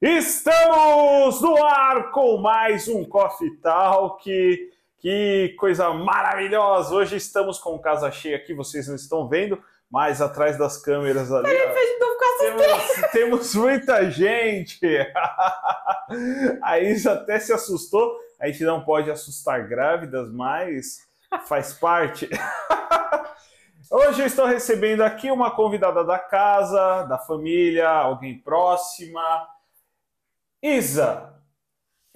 Estamos no ar com mais um Coffee Talk. Que coisa maravilhosa! Hoje estamos com casa cheia aqui, vocês não estão vendo, mas atrás das câmeras ali. Peraí, de ficar temos, temos muita gente! A Isa até se assustou. A gente não pode assustar grávidas, mas faz parte. Hoje eu estou recebendo aqui uma convidada da casa, da família, alguém próxima. Isa,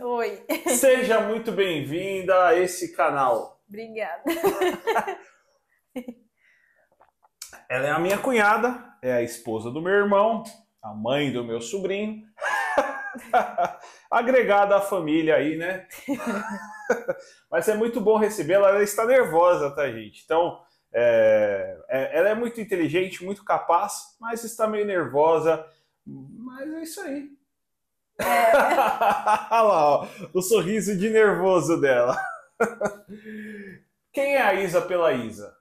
Oi. seja muito bem-vinda a esse canal. Obrigada. Ela é a minha cunhada, é a esposa do meu irmão, a mãe do meu sobrinho. Agregada à família aí, né? Mas é muito bom recebê-la. Ela está nervosa, tá, gente? Então, é, é, ela é muito inteligente, muito capaz, mas está meio nervosa. Mas é isso aí. É. Olha lá, ó, o sorriso de nervoso dela. Quem é a Isa pela Isa?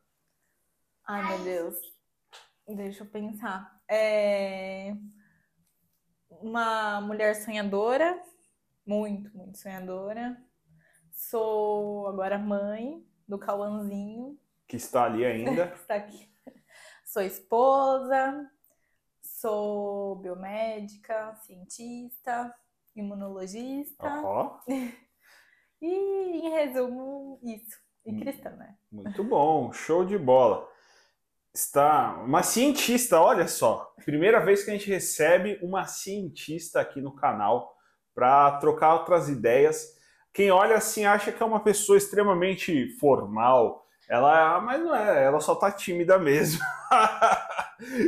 Ai, meu Deus. Deixa eu pensar. É uma mulher sonhadora, muito, muito sonhadora. Sou agora mãe do Cauãzinho, Que está ali ainda. está aqui. Sou esposa, sou biomédica, cientista, imunologista. Ó, E, em resumo, isso. E cristã, né? muito bom, show de bola. Está uma cientista, olha só. Primeira vez que a gente recebe uma cientista aqui no canal para trocar outras ideias. Quem olha assim acha que é uma pessoa extremamente formal. Ela, mas não é, ela só tá tímida mesmo.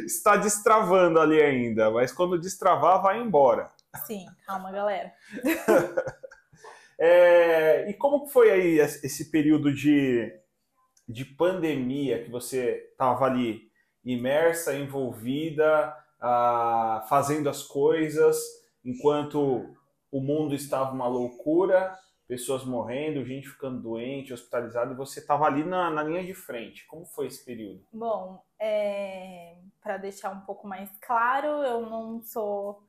Está destravando ali ainda, mas quando destravar vai embora. Sim, calma, galera. É, e como foi aí esse esse período de, de pandemia que você estava ali imersa, envolvida, ah, fazendo as coisas, enquanto o mundo estava uma loucura, pessoas morrendo, gente ficando doente, hospitalizada, e você estava ali na, na linha de frente. Como foi esse período? Bom, para deixar um pouco mais claro, eu não sou,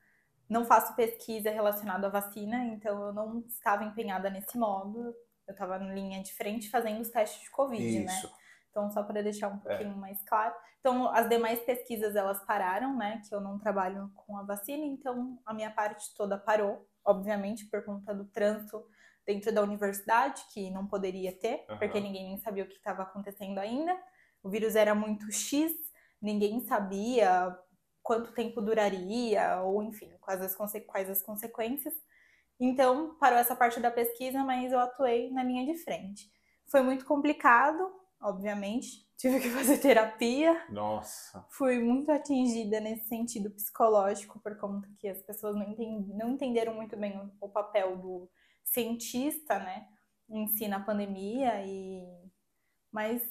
não faço pesquisa relacionada à vacina, então eu não estava empenhada nesse modo. Eu estava na linha de frente fazendo os testes de Covid, né? Então, só para deixar um pouquinho mais claro. Então, as demais pesquisas elas pararam, né? Que eu não trabalho com a vacina, então a minha parte toda parou, obviamente, por conta do trânsito dentro da universidade, que não poderia ter, Aham. porque ninguém nem sabia o que estava acontecendo ainda. O vírus era muito X, ninguém sabia quanto tempo duraria, ou enfim, quais as, quais as consequências. Então, parou essa parte da pesquisa, mas eu atuei na linha de frente. Foi muito complicado, obviamente, tive que fazer terapia, Nossa. fui muito atingida nesse sentido psicológico, por conta que as pessoas não, enten- não entenderam muito bem o, o papel do cientista, né, em si na pandemia, e... mas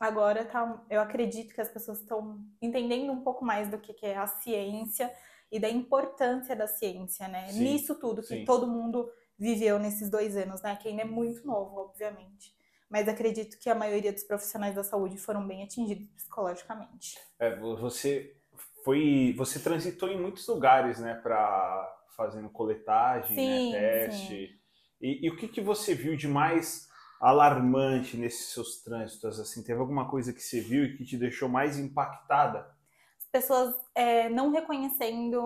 agora tá, eu acredito que as pessoas estão entendendo um pouco mais do que, que é a ciência e da importância da ciência, né, Sim, nisso tudo que sim. todo mundo viveu nesses dois anos, né, que ainda é muito novo, obviamente. Mas acredito que a maioria dos profissionais da saúde foram bem atingidos psicologicamente. É, vo- você foi, você transitou em muitos lugares, né, para fazendo coletagem, Sim, né, teste. E, e o que que você viu de mais alarmante nesses seus trânsitos? Assim, teve alguma coisa que você viu e que te deixou mais impactada? As pessoas é, não reconhecendo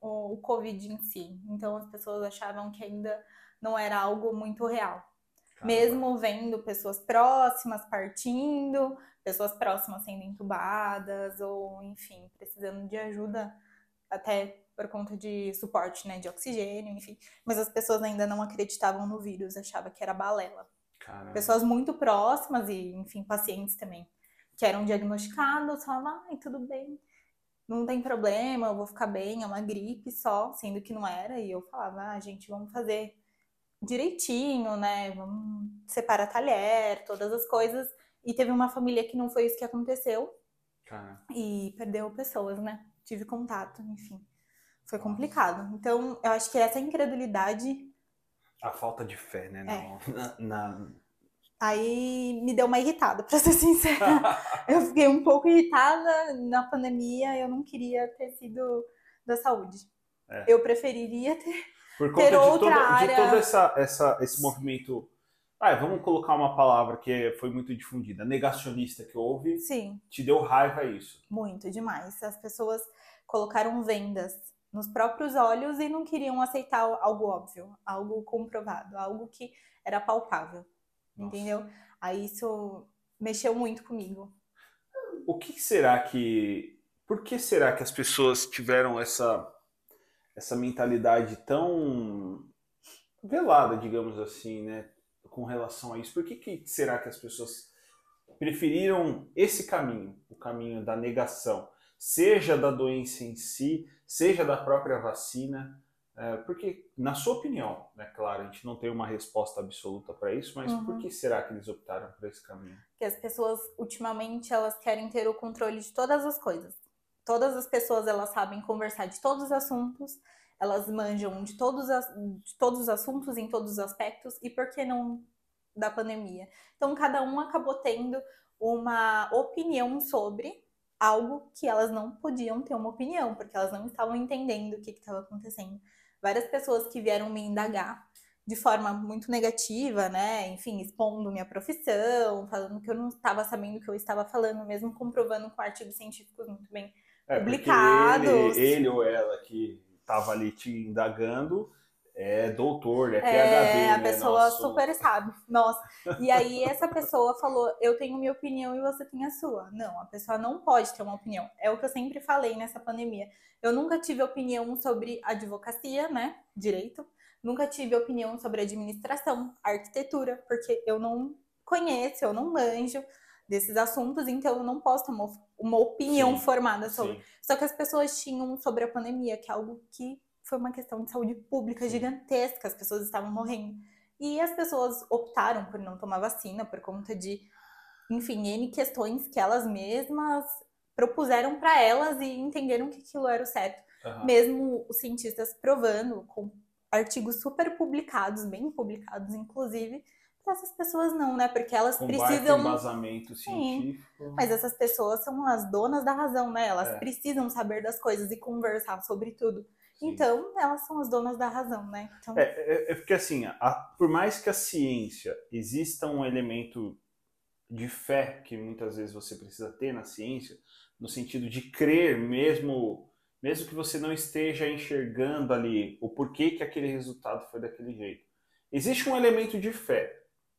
o, o Covid em si. Então as pessoas achavam que ainda não era algo muito real. Caramba. Mesmo vendo pessoas próximas partindo, pessoas próximas sendo entubadas, ou enfim, precisando de ajuda, até por conta de suporte, né, de oxigênio, enfim. Mas as pessoas ainda não acreditavam no vírus, achavam que era balela. Caramba. Pessoas muito próximas e, enfim, pacientes também, que eram diagnosticados, falavam, ai, tudo bem, não tem problema, eu vou ficar bem, é uma gripe só, sendo que não era. E eu falava, ah, gente, vamos fazer direitinho, né? Vamos separar talher, todas as coisas. E teve uma família que não foi isso que aconteceu Caramba. e perdeu pessoas, né? Tive contato, enfim. Foi complicado. Então, eu acho que essa incredulidade A falta de fé, né? É. na- na- aí me deu uma irritada, pra ser sincera. Eu fiquei um pouco irritada na pandemia, eu não queria ter sido da saúde. É. Eu preferiria ter, Por conta ter outra de, todo, área... de todo essa, essa, esse movimento ah, vamos colocar uma palavra que foi muito difundida, negacionista que houve. Sim. Te deu raiva isso? Muito, demais. As pessoas colocaram vendas nos próprios olhos e não queriam aceitar algo óbvio, algo comprovado, algo que era palpável. Nossa. Entendeu? Aí isso mexeu muito comigo. O que será que. Por que será que as pessoas tiveram essa, essa mentalidade tão velada, digamos assim, né? com relação a isso? Por que, que será que as pessoas preferiram esse caminho, o caminho da negação, seja da doença em si, seja da própria vacina? É, porque, na sua opinião, né, claro, a gente não tem uma resposta absoluta para isso, mas uhum. por que será que eles optaram por esse caminho? Que as pessoas, ultimamente, elas querem ter o controle de todas as coisas. Todas as pessoas, elas sabem conversar de todos os assuntos, elas manjam de todos, as, de todos os assuntos em todos os aspectos, e por que não da pandemia? Então, cada um acabou tendo uma opinião sobre algo que elas não podiam ter uma opinião, porque elas não estavam entendendo o que estava acontecendo. Várias pessoas que vieram me indagar de forma muito negativa, né? Enfim, expondo minha profissão, falando que eu não estava sabendo o que eu estava falando, mesmo comprovando com artigos científicos muito bem é, publicados. Ele, ele ou ela que estava ali te indagando é doutor, é PhD. É, a né? pessoa Nossa. super sabe. Nossa. E aí essa pessoa falou: eu tenho minha opinião e você tem a sua. Não, a pessoa não pode ter uma opinião. É o que eu sempre falei nessa pandemia. Eu nunca tive opinião sobre advocacia, né? Direito. Nunca tive opinião sobre administração, arquitetura, porque eu não conheço, eu não manjo desses assuntos, então eu não posso ter uma, uma opinião sim, formada sobre. Sim. Só que as pessoas tinham sobre a pandemia, que é algo que foi uma questão de saúde pública gigantesca, as pessoas estavam morrendo. E as pessoas optaram por não tomar vacina por conta de, enfim, N questões que elas mesmas propuseram para elas e entenderam que aquilo era o certo. Uhum. Mesmo os cientistas provando, com artigos super publicados, bem publicados, inclusive, essas pessoas não, né? Porque elas Com precisam. embasamento científico. Sim, mas essas pessoas são as donas da razão, né? Elas é. precisam saber das coisas e conversar sobre tudo. Sim. Então, elas são as donas da razão, né? Então... É, é, é porque assim, a, por mais que a ciência exista um elemento de fé que muitas vezes você precisa ter na ciência, no sentido de crer mesmo, mesmo que você não esteja enxergando ali o porquê que aquele resultado foi daquele jeito. Existe um elemento de fé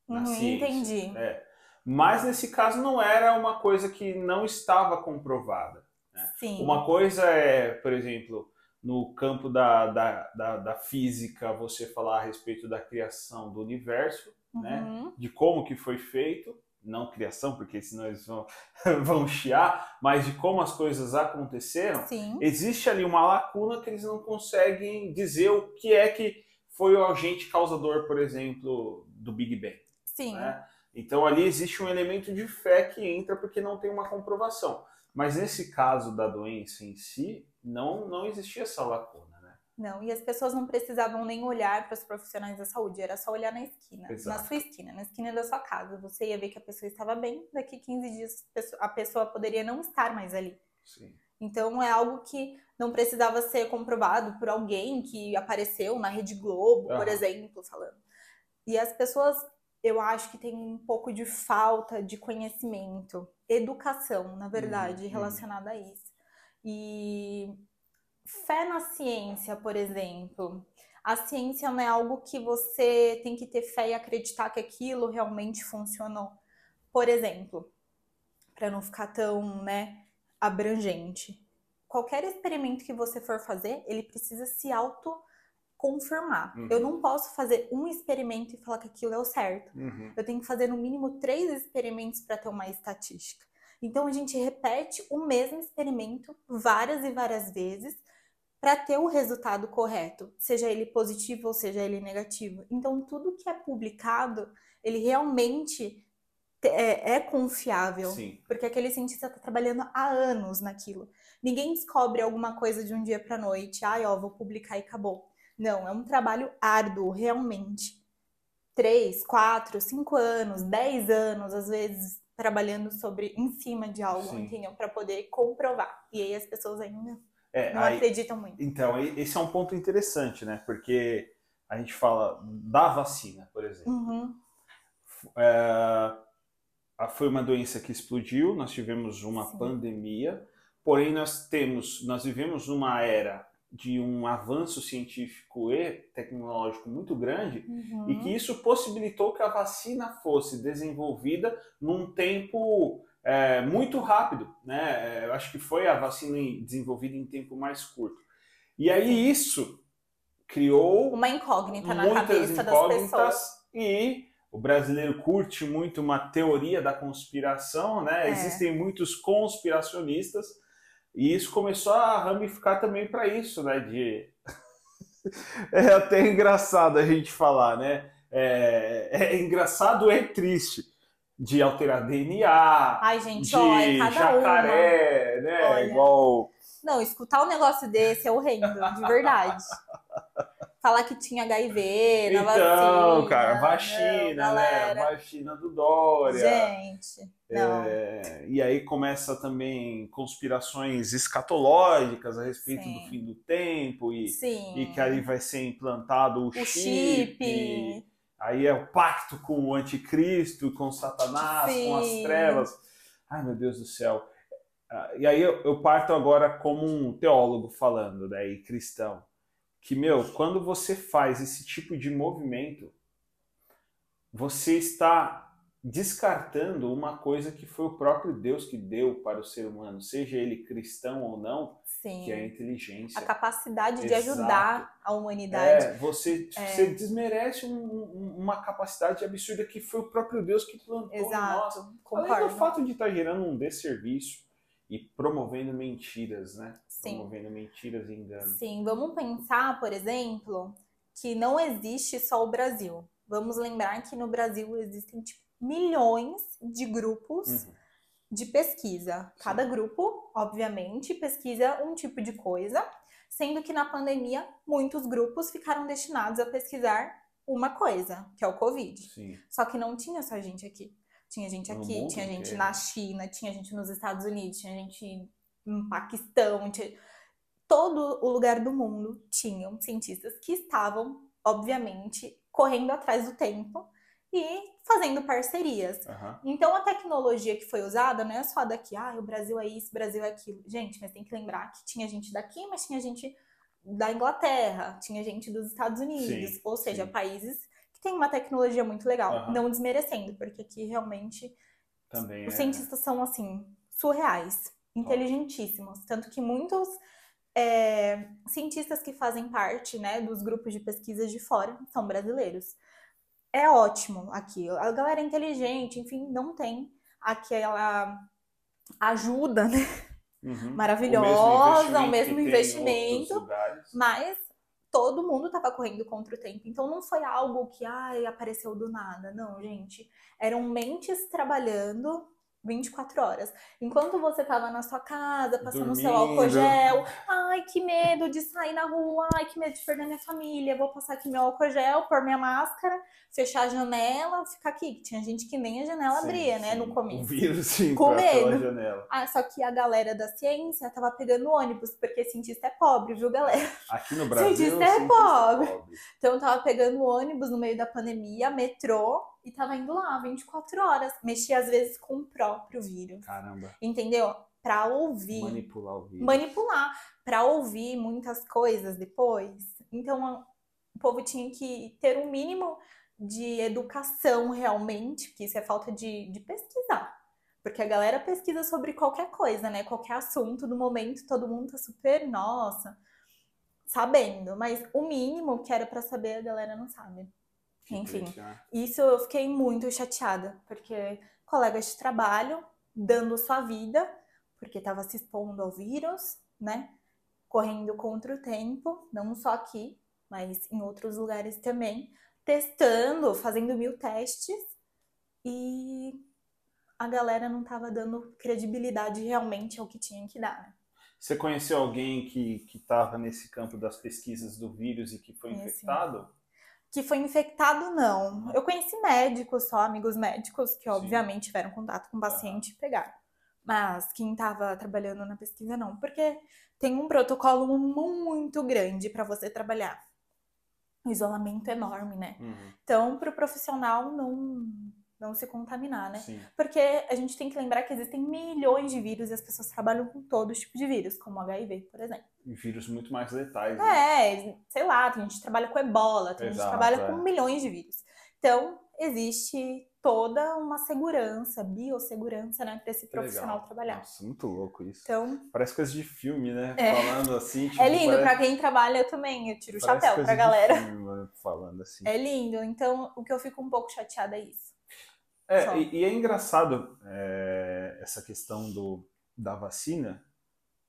na uhum, ciência. Entendi. É. Mas nesse caso não era uma coisa que não estava comprovada. Né? Sim. Uma coisa é, por exemplo, no campo da, da, da, da, física você falar a respeito da criação do universo, né? uhum. né? De como que foi feito, não criação, porque senão eles vão, vão chiar, mas de como as coisas aconteceram, Sim. existe ali uma lacuna que eles não conseguem dizer o que é que foi o agente causador, por exemplo, do Big Bang. Sim. Né? Então ali existe um elemento de fé que entra porque não tem uma comprovação. Mas nesse caso da doença em si, não, não existia essa lacuna, né? Não, e as pessoas não precisavam nem olhar para os profissionais da saúde, era só olhar na esquina, Exato. na sua esquina, na esquina da sua casa. Você ia ver que a pessoa estava bem, daqui 15 dias a pessoa poderia não estar mais ali. Sim. Então é algo que não precisava ser comprovado por alguém que apareceu na Rede Globo, por exemplo, falando. E as pessoas, eu acho que tem um pouco de falta de conhecimento, educação, na verdade, uhum. relacionada a isso. E fé na ciência, por exemplo. A ciência não é algo que você tem que ter fé e acreditar que aquilo realmente funcionou. Por exemplo, para não ficar tão, né, abrangente. Qualquer experimento que você for fazer, ele precisa se auto confirmar. Uhum. Eu não posso fazer um experimento e falar que aquilo é o certo. Uhum. Eu tenho que fazer no mínimo três experimentos para ter uma estatística. Então a gente repete o mesmo experimento várias e várias vezes para ter o resultado correto, seja ele positivo ou seja ele negativo. Então tudo que é publicado, ele realmente é, é confiável, Sim. porque aquele cientista está trabalhando há anos naquilo. Ninguém descobre alguma coisa de um dia para noite, ai, ó, vou publicar e acabou. Não, é um trabalho árduo, realmente. Três, quatro, cinco anos, dez anos, às vezes trabalhando sobre em cima de algo, Sim. entendeu? Para poder comprovar. E aí as pessoas ainda É, Não aí- acreditam muito. então, esse é um ponto interessante, né? Porque a gente fala da vacina, por exemplo. Uhum. É, foi uma doença que explodiu, nós tivemos uma Sim. pandemia, porém nós temos, nós vivemos numa era de um avanço científico e tecnológico muito grande Uhum. e que isso possibilitou que a vacina fosse desenvolvida num tempo é, muito rápido, né? É, Eu acho que foi a vacina desenvolvida em tempo mais curto. E aí isso criou Uma incógnita na cabeça das pessoas. e o brasileiro curte muito uma teoria da conspiração, né? É. Existem muitos conspiracionistas e isso começou a ramificar também para isso, né? De é até engraçado a gente falar, né? É, é engraçado e triste de alterar DNA, Ai, gente, de ó, é cada jacaré, né? Olha. Igual uma. Não, escutar um negócio desse é horrendo, de verdade. Falar que tinha HIV na Então, vacina. cara, não, vacina, né? Vacina do Dória. Gente. É, e aí começa também conspirações escatológicas a respeito Sim. do fim do tempo e, Sim. e que ali vai ser implantado o, o chip. chip. Aí é o pacto com o anticristo, com Satanás, com as Sim. trevas. Ai, meu Deus do céu. Ah, E aí eu, eu parto agora como um teólogo falando, né, e cristão, que, meu, quando você faz esse tipo de movimento, você está descartando uma coisa que foi o próprio Deus que deu para o ser humano, seja ele cristão ou não, Sim. que é a inteligência. A capacidade de Exato. ajudar a humanidade. É, você, É. você desmerece um- um- uma capacidade absurda que foi o próprio Deus que plantou em nós. Exato. Além do Concordo. fato de estar gerando um desserviço e promovendo mentiras, né? Sim. Promovendo mentiras e enganos. Sim, vamos pensar, por exemplo, que não existe só o Brasil. Vamos lembrar que no Brasil existem tipo, milhões de grupos Uhum. de pesquisa. Cada grupo, obviamente, pesquisa um tipo de coisa, sendo que na pandemia muitos grupos ficaram destinados a pesquisar uma coisa, que é o Covid. Sim. Só que não tinha só gente aqui. Tinha gente aqui, tinha gente inteiro. na China, tinha gente nos Estados Unidos, tinha gente no Paquistão, tinha... todo o lugar do mundo tinham cientistas que estavam, obviamente, correndo atrás do tempo e fazendo parcerias. Aham. Então a tecnologia que foi usada não é só daqui, ah, o Brasil é isso, o Brasil é aquilo. Gente, mas tem que lembrar que tinha gente daqui, mas tinha gente da Inglaterra, tinha gente dos Estados Unidos, Sim, ou seja, sim. países que têm uma tecnologia muito legal, Aham. não desmerecendo, porque aqui realmente Também os é. cientistas são assim surreais, inteligentíssimos, tanto que muitos é, cientistas que fazem parte, né, dos grupos de pesquisa de fora são brasileiros. É ótimo aqui. A galera é inteligente, enfim, não tem aquela ajuda né, Uhum. maravilhosa, o mesmo que tem em investimento, mas todo mundo estava correndo contra o tempo. Então não foi algo que ai, apareceu do nada. Não, gente. Eram mentes trabalhando 24 horas. Enquanto você estava na sua casa, passando o seu álcool gel, ai, que medo de sair na rua, ai, que medo de perder minha família, vou passar aqui meu álcool gel, pôr minha máscara, fechar a janela, ficar aqui. Tinha gente que nem a janela Sim, abria, né, sim. no O começo. vírus, sim, Com medo. janela. Ah, só que a galera da ciência tava pegando ônibus, porque cientista é pobre, viu, galera? Aqui no Brasil, Cientista é cientista pobre. pobre. Então tava pegando ônibus no meio da pandemia, metrô, e tava indo lá 24 horas. Mexia às vezes com o próprio vírus. Caramba, Entendeu? Pra ouvir. manipular o vírus. Manipular. Pra ouvir muitas coisas depois. Então o povo tinha que ter um mínimo de educação realmente, porque isso é falta de, de pesquisar. Porque a galera pesquisa sobre qualquer coisa, né? Qualquer assunto do momento, todo mundo tá super, nossa, sabendo. Mas o mínimo que era pra saber, a galera não sabe. Enfim. né? Isso eu fiquei muito chateada, porque colegas de trabalho dando sua vida, porque estava se expondo ao vírus, né? Correndo contra o tempo, não só aqui, mas em outros lugares também, testando, fazendo mil testes, e a galera não estava dando credibilidade realmente ao que tinha que dar. né? Você conheceu alguém que que estava nesse campo das pesquisas do vírus e que foi infectado? Que foi infectado, não. Eu conheci médicos, só amigos médicos, que Sim. obviamente tiveram contato com o paciente e pegaram. Mas quem estava trabalhando na pesquisa não, porque tem um protocolo muito grande para você trabalhar. O isolamento enorme, né? Uhum. Então, para o profissional não não se contaminar, né? Sim. Porque a gente tem que lembrar que existem milhões de vírus e as pessoas trabalham com todo tipo de vírus, como HIV, por exemplo. E vírus muito mais letais. Né? É, sei lá, tem gente que trabalha com ebola, tem gente que Exato, trabalha é. com milhões de vírus. Então, existe toda uma segurança, biossegurança, né, para esse profissional legal. trabalhar. Nossa, muito louco isso. Então, Parece coisa de filme, né? É. Falando assim. Tipo, é lindo parece, pra quem trabalha eu também, eu tiro o chapéu pra de galera. filme, falando assim. É lindo. Então, o que eu fico um pouco chateada é isso. É, e, e é engraçado é, essa questão do, da vacina,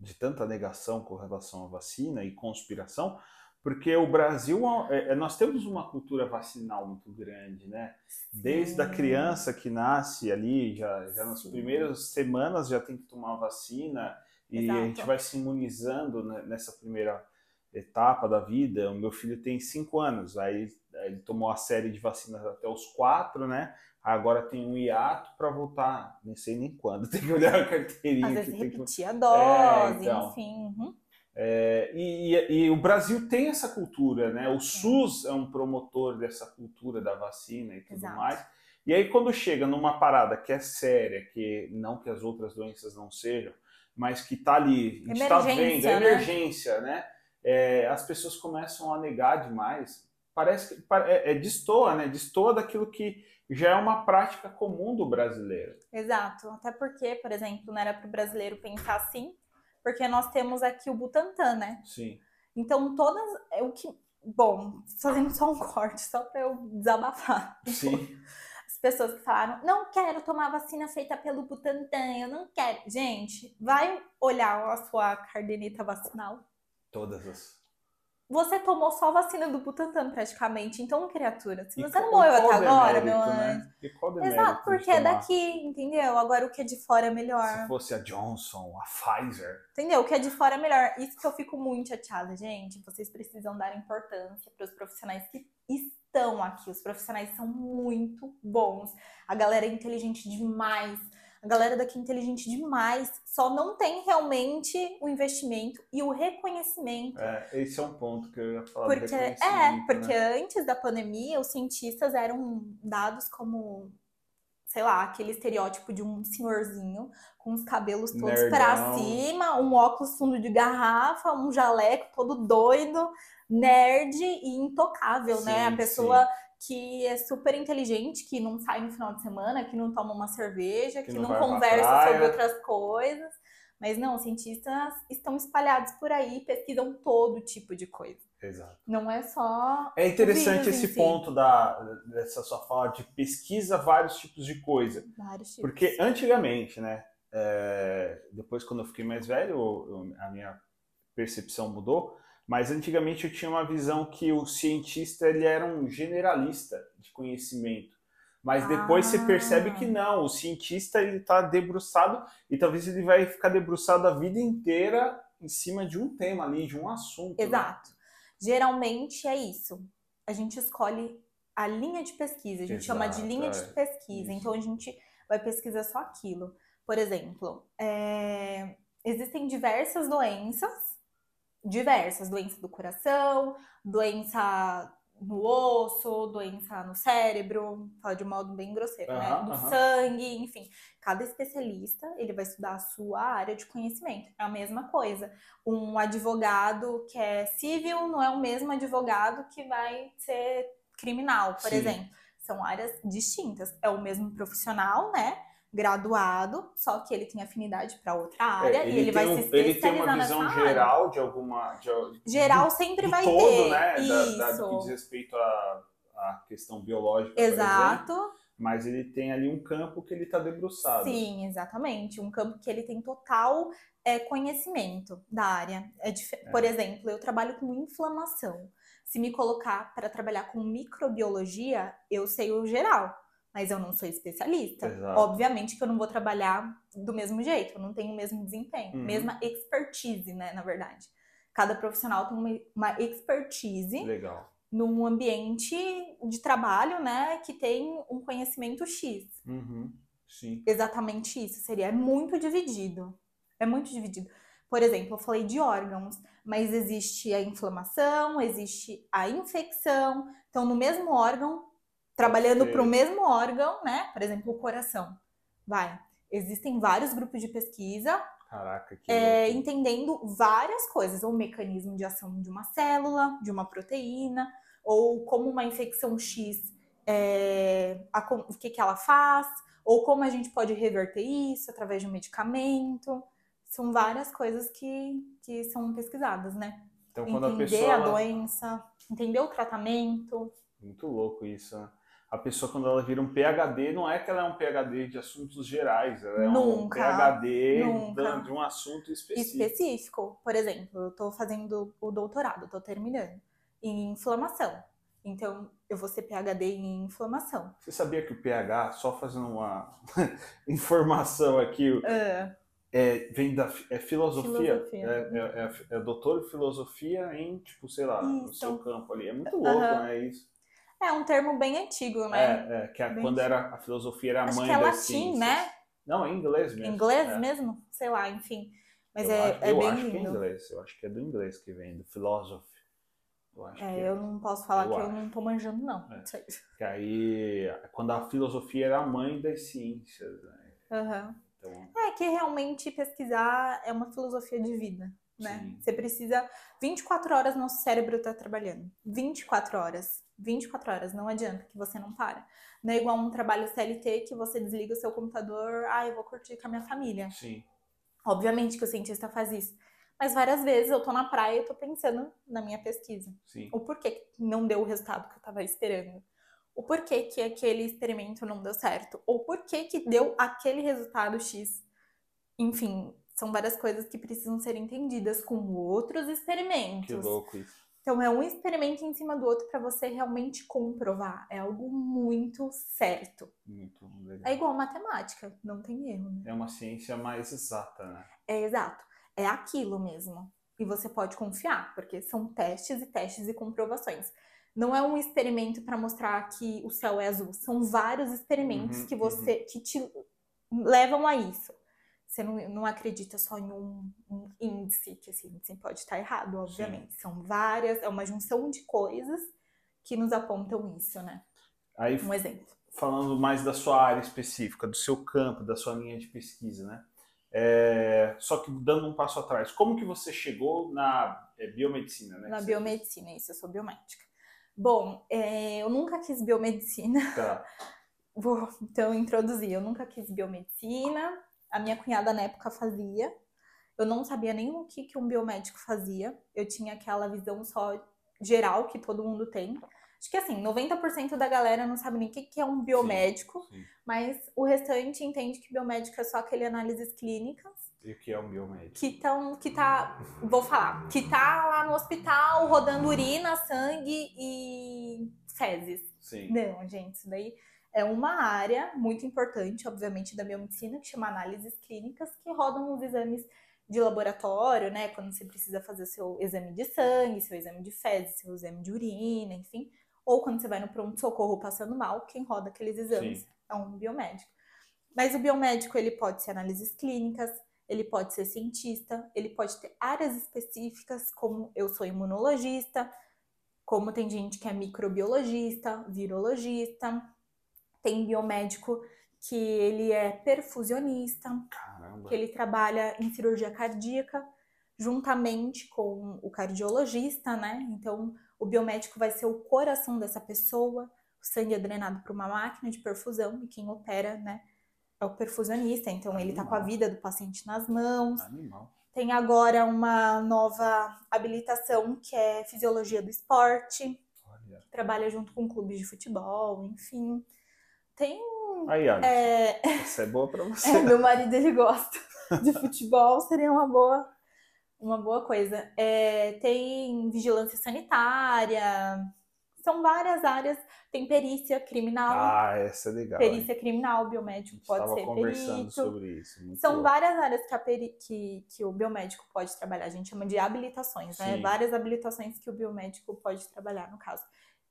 de tanta negação com relação à vacina e conspiração, porque o Brasil, é, é, nós temos uma cultura vacinal muito grande, né? Desde a Sim. criança que nasce ali, já, já nas Sim. primeiras semanas já tem que tomar vacina e a Exato. gente vai se imunizando né, nessa primeira etapa da vida. O meu filho tem cinco anos, aí ele tomou a série de vacinas até os quatro, né? Agora tem um hiato para voltar, nem sei nem quando, tem que olhar a carteirinha. Às vezes tem que- repetir a dose, então. enfim. uhum. É, e, e- e o Brasil tem essa cultura, né? O SUS é um promotor dessa cultura da vacina e tudo Exato. mais. E aí quando chega numa parada que é séria, que não que as outras doenças não sejam, mas que tá ali, a gente está vendo, Emergência, é né? emergência, né? É, as pessoas começam a negar demais. Parece que é, é destoa, né? Destoa daquilo que já é uma prática comum do brasileiro. Exato. Até porque, por exemplo, não era para o brasileiro pensar assim, porque nós temos aqui o Butantan, né? Sim. Então, todas. É o que. Bom, fazendo só um corte, só para eu desabafar. Sim. As pessoas que falaram, não quero tomar vacina feita pelo Butantan, eu não quero. Gente, vai olhar a sua caderneta vacinal. Todas as. Você tomou só a vacina do Butantan, praticamente. Então, criatura, se você não morreu até agora, meu né? anjo. E qual demérito Exato, porque é daqui, entendeu? Agora o que é de fora é melhor. Se fosse a Johnson, a Pfizer. Entendeu? O que é de fora é melhor. Isso que eu fico muito chateada, gente. Vocês precisam dar importância para os profissionais que estão aqui. Os profissionais são muito bons. A galera é inteligente demais. A galera daqui é inteligente demais. Só não tem realmente o investimento e o reconhecimento. É, esse é um ponto que eu ia falar. Porque, é, porque né? antes da pandemia, os cientistas eram dados como, sei lá, aquele estereótipo de um senhorzinho com os cabelos todos Nerdão. pra cima, um óculos fundo de garrafa, um jaleco todo doido, nerd e intocável, né? Sim, A pessoa que é super inteligente, que não sai no final de semana, que não toma uma cerveja, Que que, não não, conversa sobre outras coisas. Mas não, cientistas estão espalhados por aí, pesquisam todo tipo de coisa. Exato. Não é só. É interessante esse si. ponto da, dessa sua fala de pesquisa vários tipos de coisa. Vários tipos. Porque antigamente, né? é, depois, quando eu fiquei mais velho, eu- a minha percepção mudou. Mas antigamente eu tinha uma visão que o cientista ele era um generalista de conhecimento. Mas depois você Ah. percebe que não, o cientista ele está debruçado e talvez ele vai ficar debruçado a vida inteira em cima de um tema ali, de um assunto. né? Exato. Geralmente é isso. A gente escolhe a linha de pesquisa, a gente chama de Exato, linha é. de pesquisa. Isso. Então a gente vai pesquisar só aquilo. Por exemplo, é, existem diversas doenças, diversas, doença do coração, doença no osso, doença no cérebro, fala de um modo bem grosseiro, né? Aham, Do aham. sangue, enfim. Cada especialista, ele vai estudar a sua área de conhecimento. É a mesma coisa. Um advogado que é civil não é o mesmo advogado que vai ser criminal, por Sim. exemplo. São áreas distintas. É o mesmo profissional, né? Graduado, só que ele tem afinidade para outra área É, e ele vai um- se ele tem especializar uma visão área. geral de alguma. De, Geral sempre vai todo, ter. né? Da, Isso. da, do que diz respeito à, à questão biológica. Exato. mas ele tem ali um campo que ele está debruçado. Sim, exatamente. Um campo que ele tem total é, conhecimento da área. É dif- Por exemplo, eu trabalho com inflamação. Se me colocar para trabalhar com microbiologia, eu sei o geral, mas eu não sou especialista. Exato. Obviamente que eu não vou trabalhar do mesmo jeito, eu não tenho o mesmo desempenho, Uhum. mesma expertise, né, na verdade. Cada profissional tem uma, uma expertise Legal. num ambiente de trabalho, né, que tem um conhecimento X. Uhum. Sim. exatamente isso. Seria é muito dividido. É muito dividido. Por exemplo, eu falei de órgãos, mas existe a inflamação, existe a infecção. Então, no mesmo órgão, trabalhando para o mesmo órgão, né? Por exemplo, o coração. Vai. Existem vários grupos de pesquisa Caraca, que é, entendendo várias coisas, ou o mecanismo de ação de uma célula, de uma proteína, ou como uma infecção X, é, a o que, que ela faz, ou como a gente pode reverter isso através de um medicamento. São várias coisas que, que são pesquisadas, né? Então, quando a Entender pessoa. a doença, entender o tratamento. Muito louco isso, né? A pessoa, quando ela vira um PhD, não é que ela é um PhD de assuntos gerais, ela é um Nunca, PhD nunca. de um assunto específico. específico. Por exemplo, eu tô fazendo o doutorado, tô terminando, em inflamação. Então, eu vou ser PhD em inflamação. Você sabia que o PH, só fazendo uma informação aqui, Ah, é, vem da é filosofia? Filosofia. É, é, é- é doutor em filosofia em, tipo, sei lá, no Isso. seu campo ali. É muito louco, Aham. né? Isso. É um termo bem antigo, né? É, é, que a- Bem quando era a filosofia era a Acho mãe que é das latim, ciências. né? Não, é inglês mesmo. Inglês é. mesmo? Sei lá, enfim. Mas eu é, acho, é eu bem acho que é inglês. Eu acho que é do inglês que vem, do philosophy. Eu acho que É, é. eu não posso falar Eu que acho. eu não tô manjando, não. É. Que aí, quando a filosofia era a mãe das ciências, né? Aham. Então, É que realmente pesquisar é uma filosofia de vida, né? Sim. Você precisa 24 horas nosso cérebro tá trabalhando. 24 horas. 24 horas, não adianta que você não para. Não é igual um trabalho CLT que você desliga o seu computador, ah, eu vou curtir com a minha família. sim, Obviamente que o cientista faz isso. Mas várias vezes eu tô na praia e tô pensando na minha pesquisa. sim. O porquê que não deu o resultado que eu tava esperando. O porquê que aquele experimento não deu certo. Ou porquê que deu aquele resultado X. Enfim, são várias coisas que precisam ser entendidas com outros Que experimentos. louco isso. Então é um experimento em cima do outro para você realmente comprovar. É algo muito certo. Muito É legal. igual matemática, não tem erro, né? É uma ciência mais exata, né? É exato. É aquilo mesmo. E você pode confiar, porque são testes e testes e comprovações. Não é um experimento para mostrar que o céu é azul. São vários experimentos Uhum, que você que te levam a isso. Você não, não acredita só em um, um índice, que esse índice pode estar errado, obviamente. São várias, é uma junção de coisas que nos apontam isso, né? Aí, Um exemplo. falando mais da sua área específica, do seu campo, da sua linha de pesquisa, né? É, só que dando um passo atrás, como que você chegou na é, biomedicina, né? Na biomedicina, isso, eu sou biomédica. Bom, é, eu nunca quis biomedicina. Tá. Vou então introduzir. Eu nunca quis biomedicina. A minha cunhada na época fazia. Eu não sabia nem o que, que um biomédico fazia. Eu tinha aquela visão só geral que todo mundo tem. Acho que assim, 90% da galera não sabe nem o que, que é um biomédico, Sim. mas o restante entende que biomédico é só aquele análises clínicas E o que é um biomédico? que estão, que tá, vou falar, que tá lá no hospital rodando urina, sangue e fezes. Sim. Não, gente, isso daí é uma área muito importante, obviamente, da biomedicina, que chama análises clínicas, que rodam os exames de laboratório, né? Quando você precisa fazer seu exame de sangue, seu exame de fezes, seu exame de urina, enfim. Ou quando você vai no pronto-socorro passando mal, quem roda aqueles exames Sim. é um biomédico. Mas o biomédico, ele pode ser análises clínicas, ele pode ser cientista, ele pode ter áreas específicas, como eu sou imunologista, como tem gente que é microbiologista, virologista, tem biomédico que ele é perfusionista, Caramba. que ele trabalha em cirurgia cardíaca juntamente com o cardiologista, né? Então, o biomédico vai ser o coração dessa pessoa, o sangue é drenado por uma máquina de perfusão e quem opera, né, é o perfusionista. Então, ele tá com a Animal. vida do paciente nas mãos. Animal. Tem agora uma nova habilitação que é fisiologia do esporte, Olha. trabalha junto com clubes de futebol, enfim. Tem. Aí, É, essa é boa pra você. é, meu marido ele gosta de futebol, seria uma boa, uma boa coisa. É, tem vigilância sanitária, são várias áreas. Tem perícia criminal, Ah, essa é legal. perícia hein? criminal, biomédico pode ser conversando perito. sobre isso. São louco. várias áreas que, a peri- que, que o biomédico pode trabalhar. A gente chama de habilitações, né? Sim. Várias habilitações que o biomédico pode trabalhar, no caso.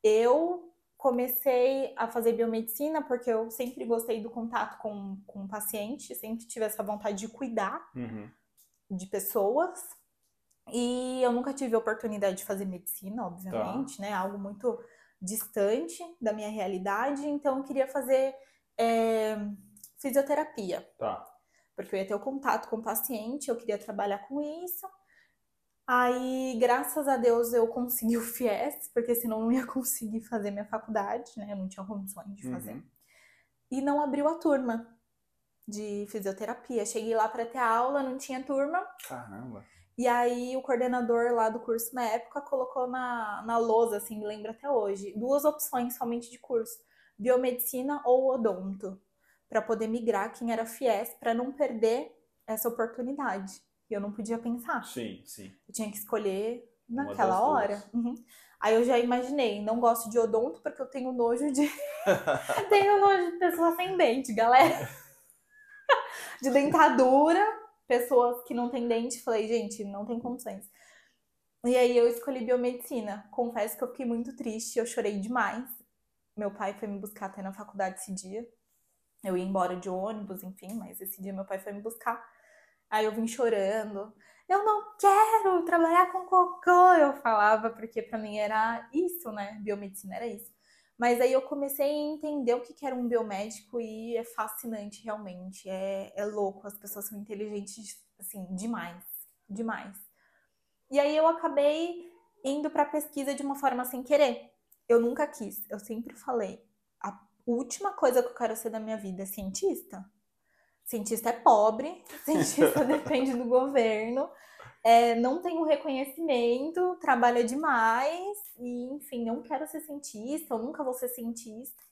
Eu comecei a fazer biomedicina porque eu sempre gostei do contato com, com o paciente, sempre tive essa vontade de cuidar Uhum. de pessoas. E eu nunca tive a oportunidade de fazer medicina, obviamente, né? Algo muito distante da minha realidade. Então, eu queria fazer é, fisioterapia, Tá. porque eu ia ter o contato com o paciente, eu queria trabalhar com isso. Aí, graças a Deus, eu consegui o FIES, porque senão eu não ia conseguir fazer minha faculdade, né? Eu não tinha condições de fazer. Uhum. E não abriu a turma de fisioterapia. Cheguei lá para ter aula, não tinha turma. Caramba. E aí o coordenador lá do curso na época colocou na, na lousa, assim, me lembro até hoje, duas opções somente de curso: biomedicina ou odonto, para poder migrar quem era FIES, para não perder essa oportunidade. E eu não podia pensar. Sim, sim. Eu tinha que escolher naquela hora. Uhum. Aí eu já imaginei, não gosto de odonto porque eu tenho nojo de. tenho nojo de pessoas sem dente, galera. de dentadura, pessoas que não têm dente. Falei, gente, não tem condições. E aí eu escolhi biomedicina. Confesso que eu fiquei muito triste, eu chorei demais. Meu pai foi me buscar até na faculdade esse dia. Eu ia embora de ônibus, enfim, mas esse dia meu pai foi me buscar. Aí eu vim chorando. Eu não quero trabalhar com cocô, eu falava, porque pra mim era isso, né? Biomedicina era isso. Mas aí eu comecei a entender o que era um biomédico e é fascinante realmente. É, é louco, as pessoas são inteligentes, assim, demais. Demais. E aí eu acabei indo pra pesquisa de uma forma sem querer. Eu nunca quis, eu sempre falei. A última coisa que eu quero ser da minha vida é cientista. Cientista é pobre, cientista depende do governo, é, não tem o reconhecimento, trabalha demais, e enfim, não quero ser cientista, eu nunca vou ser cientista.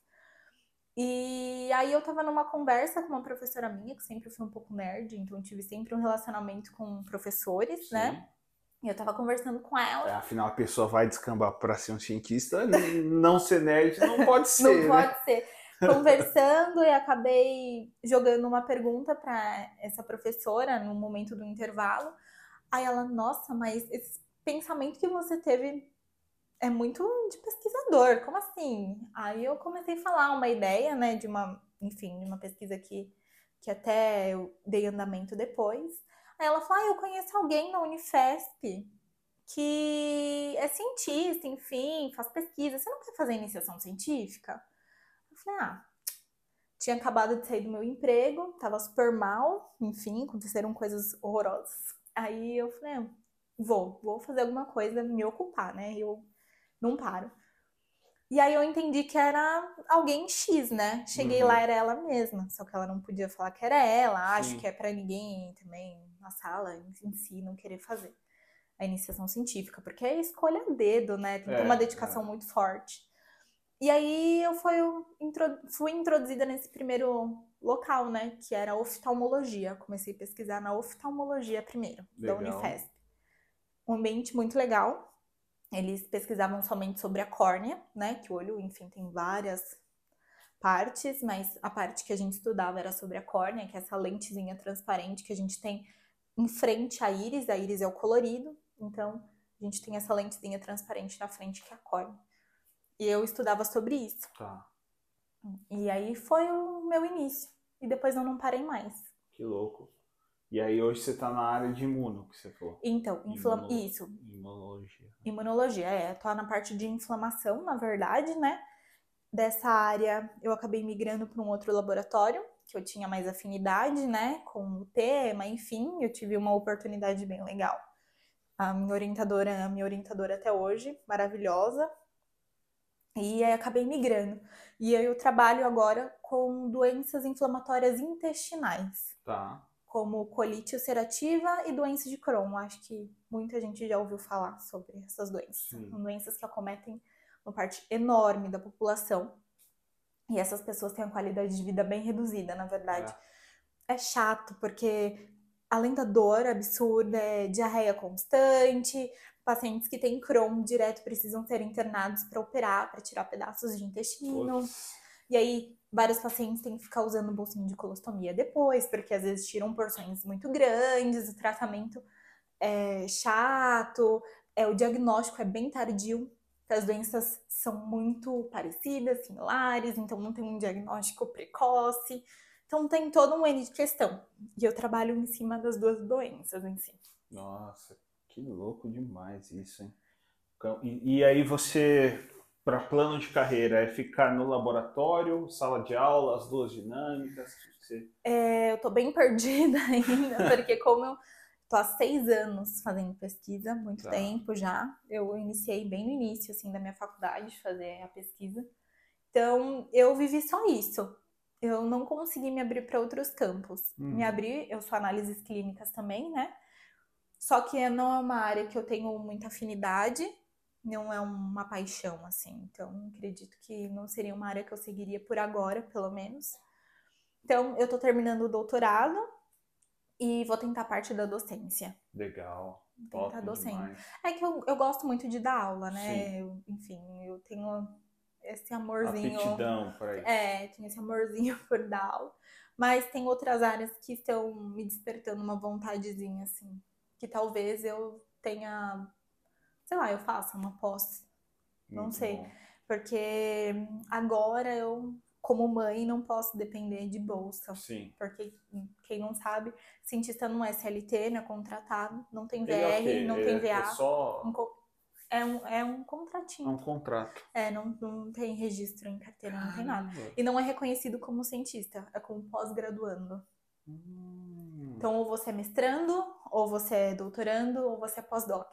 E aí eu tava numa conversa com uma professora minha, que sempre foi um pouco nerd, então tive sempre um relacionamento com professores, né? E eu tava conversando com ela. É, afinal, a pessoa vai descambar para ser um cientista, não ser nerd não pode ser. Não né? pode ser. Conversando e acabei jogando uma pergunta para essa professora no momento do intervalo. Aí ela, nossa, mas esse pensamento que você teve é muito de pesquisador, como assim? Aí eu comecei a falar uma ideia, né, de uma, enfim, de uma pesquisa que, que até eu dei andamento depois. Aí ela falou, ah, eu conheço alguém na Unifesp que é cientista, enfim, faz pesquisa. Você não quer fazer iniciação científica? Falei, ah, tinha acabado de sair do meu emprego, tava super mal, enfim, aconteceram coisas horrorosas. Aí eu falei, ah, vou, vou fazer alguma coisa, me ocupar, né? Eu não paro. E aí eu entendi que era alguém X, né? Cheguei Uhum. lá, era ela mesma, só que ela não podia falar que era ela, acho Sim. que é pra ninguém também na sala em si não querer fazer a iniciação científica, porque é escolha a dedo, né? Tem que ter É, uma dedicação muito forte. E aí eu fui, fui introduzida nesse primeiro local, né? Que era oftalmologia. Comecei a pesquisar na oftalmologia primeiro, da Legal. Unifesp. Um ambiente muito legal. Eles pesquisavam somente sobre a córnea, né? Que o olho, enfim, tem várias partes, mas a parte que a gente estudava era sobre a córnea, que é essa lentezinha transparente que a gente tem em frente à íris. A íris é o colorido, então a gente tem essa lentezinha transparente na frente que é a córnea. E eu estudava sobre isso. Tá, E aí foi o meu início. E depois eu não parei mais. que louco. E aí hoje você tá na área de imuno, que você falou. Então. Imuno- isso, Imunologia. imunologia, é, tô na parte de inflamação, na verdade, né? Dessa área eu acabei migrando para um outro laboratório, que eu tinha mais afinidade, né, com o tema, enfim, eu tive uma oportunidade bem legal. A minha orientadora, a minha orientadora até hoje, maravilhosa. E aí acabei migrando. E aí eu trabalho agora com doenças inflamatórias intestinais. Tá. como colite ulcerativa e doença de Crohn. Acho que muita gente já ouviu falar sobre essas doenças. Sim. São doenças que acometem uma parte enorme da população. E essas pessoas têm a qualidade de vida bem reduzida, na verdade. É, chato, porque além da dor absurda, é diarreia constante, pacientes que têm Crohn direto precisam ser internados para operar, para tirar pedaços de intestino. Putz. E aí, vários pacientes têm que ficar usando bolsinho de colostomia depois, porque às vezes tiram porções muito grandes, o tratamento é chato, é, o diagnóstico é bem tardio. as doenças são muito parecidas, similares, então não tem um diagnóstico precoce. Então tem todo um N de questão. E eu trabalho em cima das duas doenças em si. Nossa, que louco demais isso, hein? Então, e, e aí você, para plano de carreira, é ficar no laboratório, sala de aula, as duas dinâmicas? Você... É, eu tô bem perdida ainda, porque como eu tô há seis anos fazendo pesquisa, muito tá. tempo já, eu iniciei bem no início, assim, da minha faculdade, de fazer a pesquisa. Então, eu vivi só isso eu não consegui me abrir para outros campos. Uhum. Me abrir, eu sou análises clínicas também, né? Só que não é uma área que eu tenho muita afinidade, não é uma paixão, assim. Então, acredito que não seria uma área que eu seguiria por agora, pelo menos. Então, eu tô terminando o doutorado e vou tentar parte da docência. Legal. Tentar docência. É que eu, eu gosto muito de dar aula, né? Eu, enfim, eu tenho esse amorzinho. Aptidão para isso. É, tinha esse amorzinho por dar aula. Mas tem outras áreas que estão me despertando uma vontadezinha, assim. Que talvez eu tenha. Sei lá, eu faça uma pós. Não Muito sei. Bom. Porque agora eu, como mãe, não posso depender de bolsa. Sim. Porque, quem não sabe, cientista não é CLT, não é contratado, não tem VR, é não tem VA. É só... É um, é um contratinho. É um contrato. É, não, não tem registro em carteira, não tem nada. E não é reconhecido como cientista, é como pós-graduando. Hum. Então, ou você é mestrando, ou você é doutorando, ou você é pós-doc.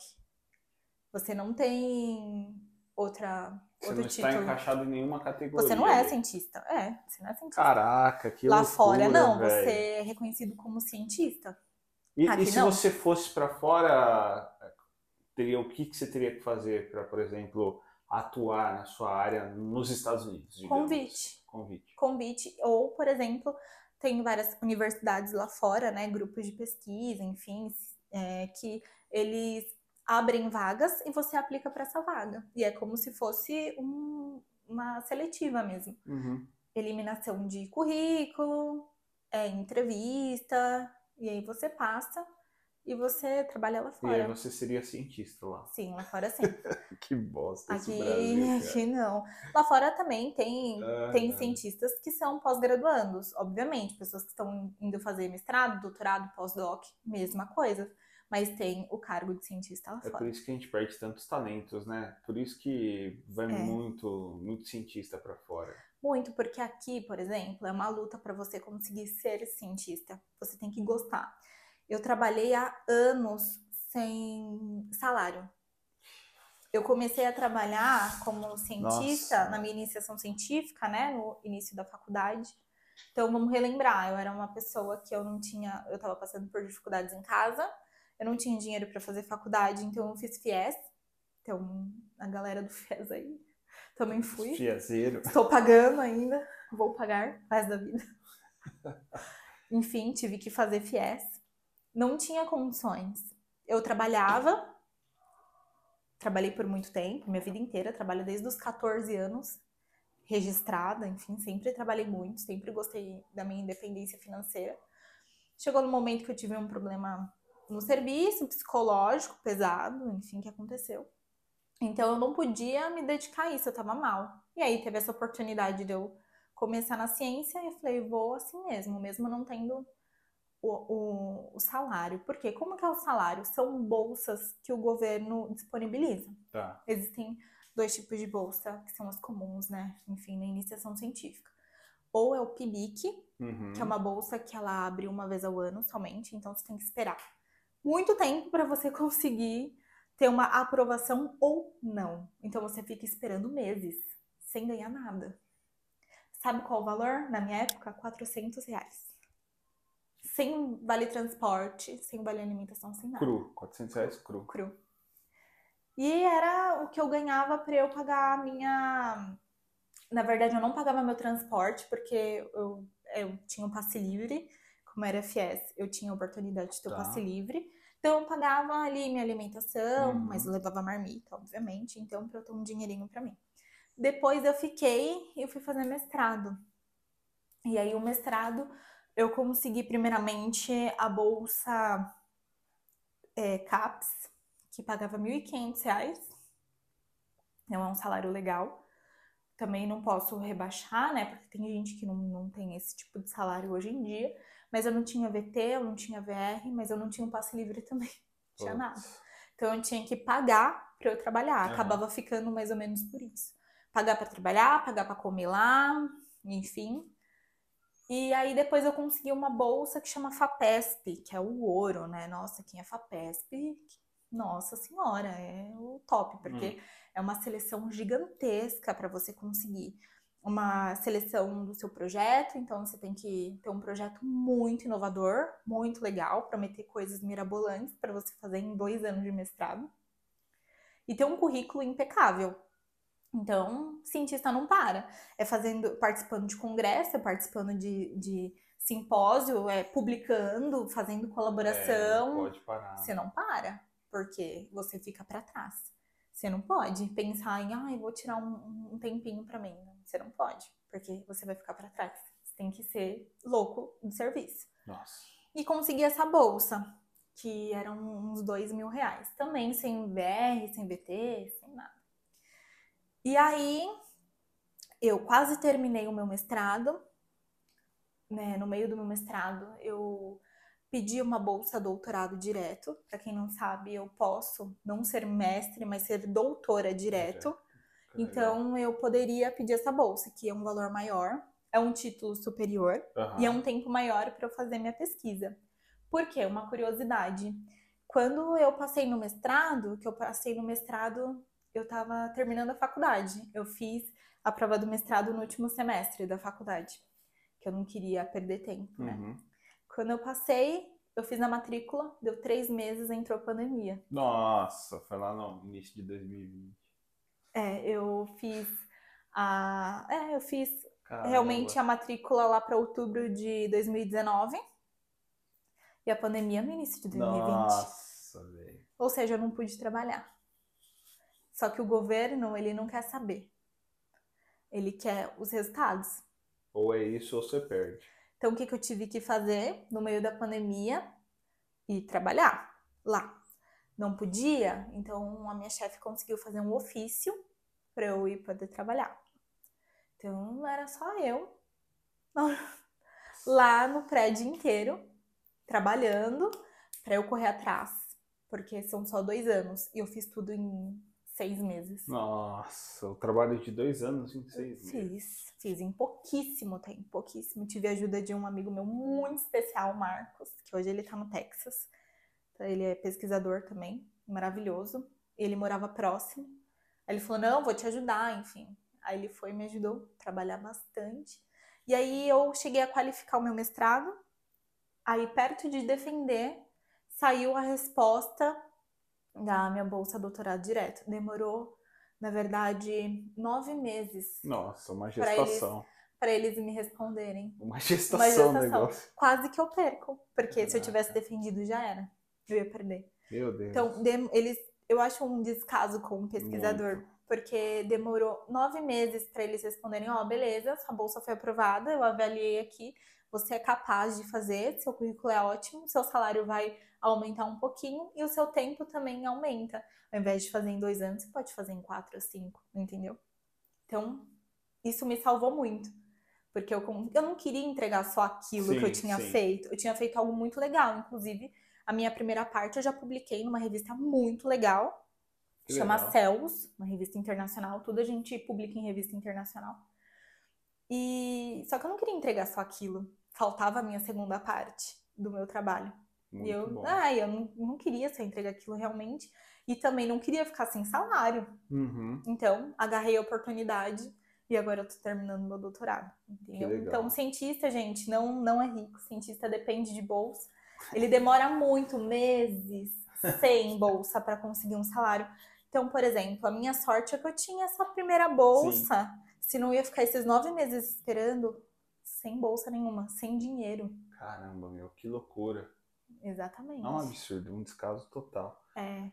Você não tem outra. Você outro não título. está encaixado em nenhuma categoria. Você não é cientista. É, você não é cientista. Caraca, que Lá loucura, fora, não. véio. Você é reconhecido como cientista. E, Aqui e se não. você fosse para fora, teria o que, que você teria que fazer para, por exemplo, atuar na sua área nos Estados Unidos? Convite. Convite. Convite. Ou, por exemplo, tem várias universidades lá fora, né? Grupos de pesquisa, enfim, é, que eles abrem vagas e você aplica para essa vaga. E é como se fosse um, uma seletiva mesmo. Uhum. Eliminação de currículo, é, entrevista, e aí você passa e você trabalha lá fora. E aí você seria cientista lá. Sim, lá fora sim. que bosta aqui, Brasil, aqui não. Lá fora também tem, Ah, tem não. cientistas que são pós-graduandos, obviamente. Pessoas que estão indo fazer mestrado, doutorado, pós-doc, mesma coisa. Mas tem o cargo de cientista lá É por fora. isso que a gente perde tantos talentos, né? Por isso que vai É. muito, muito cientista para fora. Muito, porque aqui, por exemplo, é uma luta para você conseguir ser cientista. Você tem que gostar. Eu trabalhei há anos sem salário. Eu comecei a trabalhar como cientista Nossa. na minha iniciação científica, né, no início da faculdade. Então vamos relembrar, eu era uma pessoa que eu não tinha, eu estava passando por dificuldades em casa, eu não tinha dinheiro para fazer faculdade, então eu fiz FIES. Então a galera do FIES aí também fui. Fiazeiro. Estou pagando ainda, vou pagar resto da vida. Enfim, tive que fazer FIES. Não tinha condições. Eu trabalhava, trabalhei por muito tempo, minha vida inteira, trabalho desde os 14 anos, registrada, enfim, sempre trabalhei muito, sempre gostei da minha independência financeira. Chegou no momento que eu tive um problema no serviço, psicológico, pesado, enfim, que aconteceu. Então eu não podia me dedicar a isso, eu tava mal. E aí teve essa oportunidade de eu começar na ciência e eu falei, vou assim mesmo, mesmo não tendo o, o, o salário. Porque como que é o salário? São bolsas que o governo disponibiliza. Tá. Existem dois tipos de bolsa, que são as comuns, né? Enfim, na iniciação científica. Ou é o PIBIC, Uhum. que é uma bolsa que ela abre uma vez ao ano somente, então você tem que esperar muito tempo para você conseguir ter uma aprovação ou não. Então você fica esperando meses sem ganhar nada. Sabe qual o valor? Na minha época, 400 reais. Sem vale transporte, sem vale alimentação, sem nada. Cru. 400 reais cru. Cru. E era o que eu ganhava para eu pagar a minha. Na verdade, eu não pagava meu transporte, porque eu, eu tinha um passe livre, como era FIES, eu tinha a oportunidade de ter o Tá. passe livre. Então, eu pagava ali minha alimentação, Uhum. mas eu levava marmita, obviamente, então, para eu ter um dinheirinho para mim. Depois eu fiquei e fui fazer mestrado. E aí, o mestrado, eu consegui, primeiramente, a bolsa é, CAPES, que pagava 1.500 reais. Não é um salário legal. Também não posso rebaixar, né? Porque tem gente que não, não tem esse tipo de salário hoje em dia. Mas eu não tinha VT, eu não tinha VR, mas eu não tinha um passe livre também. Não tinha nada. Então eu tinha que pagar para eu trabalhar. Uhum. Acabava ficando mais ou menos por isso. Pagar para trabalhar, pagar para comer lá, enfim. E aí depois eu consegui uma bolsa que chama FAPESP, que é o ouro, né? Nossa, quem é FAPESP, nossa senhora, é o top, porque Hum. é uma seleção gigantesca para você conseguir uma seleção do seu projeto, então você tem que ter um projeto muito inovador, muito legal, prometer coisas mirabolantes para você fazer em dois anos de mestrado e ter um currículo impecável. Então, cientista não para. É fazendo, participando de congresso, é participando de, de simpósio, é publicando, fazendo É, colaboração. pode parar. Você não para, porque você fica para trás. Você não pode pensar em, ah, eu vou tirar um, um tempinho para mim. Você não pode, porque você vai ficar para trás. Você tem que ser louco do serviço. Nossa. E consegui essa bolsa, que eram uns dois mil reais. Também sem VR, sem nada. E aí, eu quase terminei o meu mestrado. Né, no meio do meu mestrado, eu pedi uma bolsa doutorado direto. Para quem não sabe, eu posso não ser mestre, mas ser doutora direto. Então, eu poderia pedir essa bolsa, que é um valor maior, é um título superior Aham. e é um tempo maior para eu fazer minha pesquisa. Por quê? Uma curiosidade. Quando eu passei no mestrado, que eu passei no mestrado, eu estava terminando a faculdade. Eu fiz a prova do mestrado no último semestre da faculdade, que eu não queria perder tempo, né? Uhum. Quando eu passei, eu fiz a matrícula, deu três meses, entrou a pandemia. Nossa, foi lá no início de 2020. É, eu fiz a. É, eu fiz Caramba. realmente a matrícula lá para outubro de 2019 e a pandemia no início de 2020. Nossa, velho. Ou seja, eu não pude trabalhar. Só que o governo, ele não quer saber. Ele quer os resultados. Ou é isso ou você perde. Então, o que, que eu tive que fazer no meio da pandemia? Ir trabalhar lá. Não podia, então a minha chefe conseguiu fazer um ofício para eu ir poder trabalhar. Então, era só eu lá no prédio inteiro, trabalhando, para eu correr atrás. Porque são só dois anos e eu fiz tudo em seis meses. Nossa, o trabalho de dois anos em seis meses. Fiz, fiz em pouquíssimo tempo, pouquíssimo. Tive a ajuda de um amigo meu muito especial, Marcos, que hoje ele tá no Texas. Então, ele é pesquisador também, maravilhoso. Ele morava próximo. Aí ele falou: Não, vou te ajudar, enfim. Aí ele foi e me ajudou a trabalhar bastante. E aí eu cheguei a qualificar o meu mestrado. Aí, perto de defender, saiu a resposta da minha bolsa doutorado direto. Demorou, na verdade, nove meses Nossa, uma eles- gestação. para eles me responderem. Uma gestação, o gestação. negócio. Quase que eu perco, porque se eu Caraca. tivesse defendido já era. Eu ia perder. Meu Deus. Então, dem- eles, eu acho um descaso como pesquisador, Muito. porque demorou nove meses para eles responderem: ó, beleza, sua bolsa foi aprovada, eu avaliei aqui, você é capaz de fazer, seu currículo é ótimo, seu salário vai aumentar um pouquinho e o seu tempo também aumenta. Ao invés de fazer em dois anos, você pode fazer em quatro ou cinco, entendeu? Então, isso me salvou muito. Porque eu, eu não queria entregar só aquilo que eu Sim, tinha sim. feito. Eu tinha feito algo muito legal. Inclusive, a minha primeira parte eu já publiquei numa revista muito legal. Que chama legal. Cells, uma revista internacional. Tudo a gente publica em revista internacional. E só que eu não queria entregar só aquilo. Faltava a minha segunda parte do meu trabalho. Muito e eu, bom. ah, eu não, não queria só entregar aquilo realmente. E também não queria ficar sem salário. Uhum. Então, agarrei a oportunidade e agora eu tô terminando meu doutorado. Então, cientista, gente, não, não é rico. Cientista depende de bolsa. Ele demora muito, meses, sem bolsa para conseguir um salário. Então, por exemplo, a minha sorte é que eu tinha essa primeira bolsa. Se não ia ficar esses nove meses esperando, sem bolsa nenhuma, sem dinheiro. Caramba, meu, que loucura. Exatamente. É um absurdo, um descaso total. É.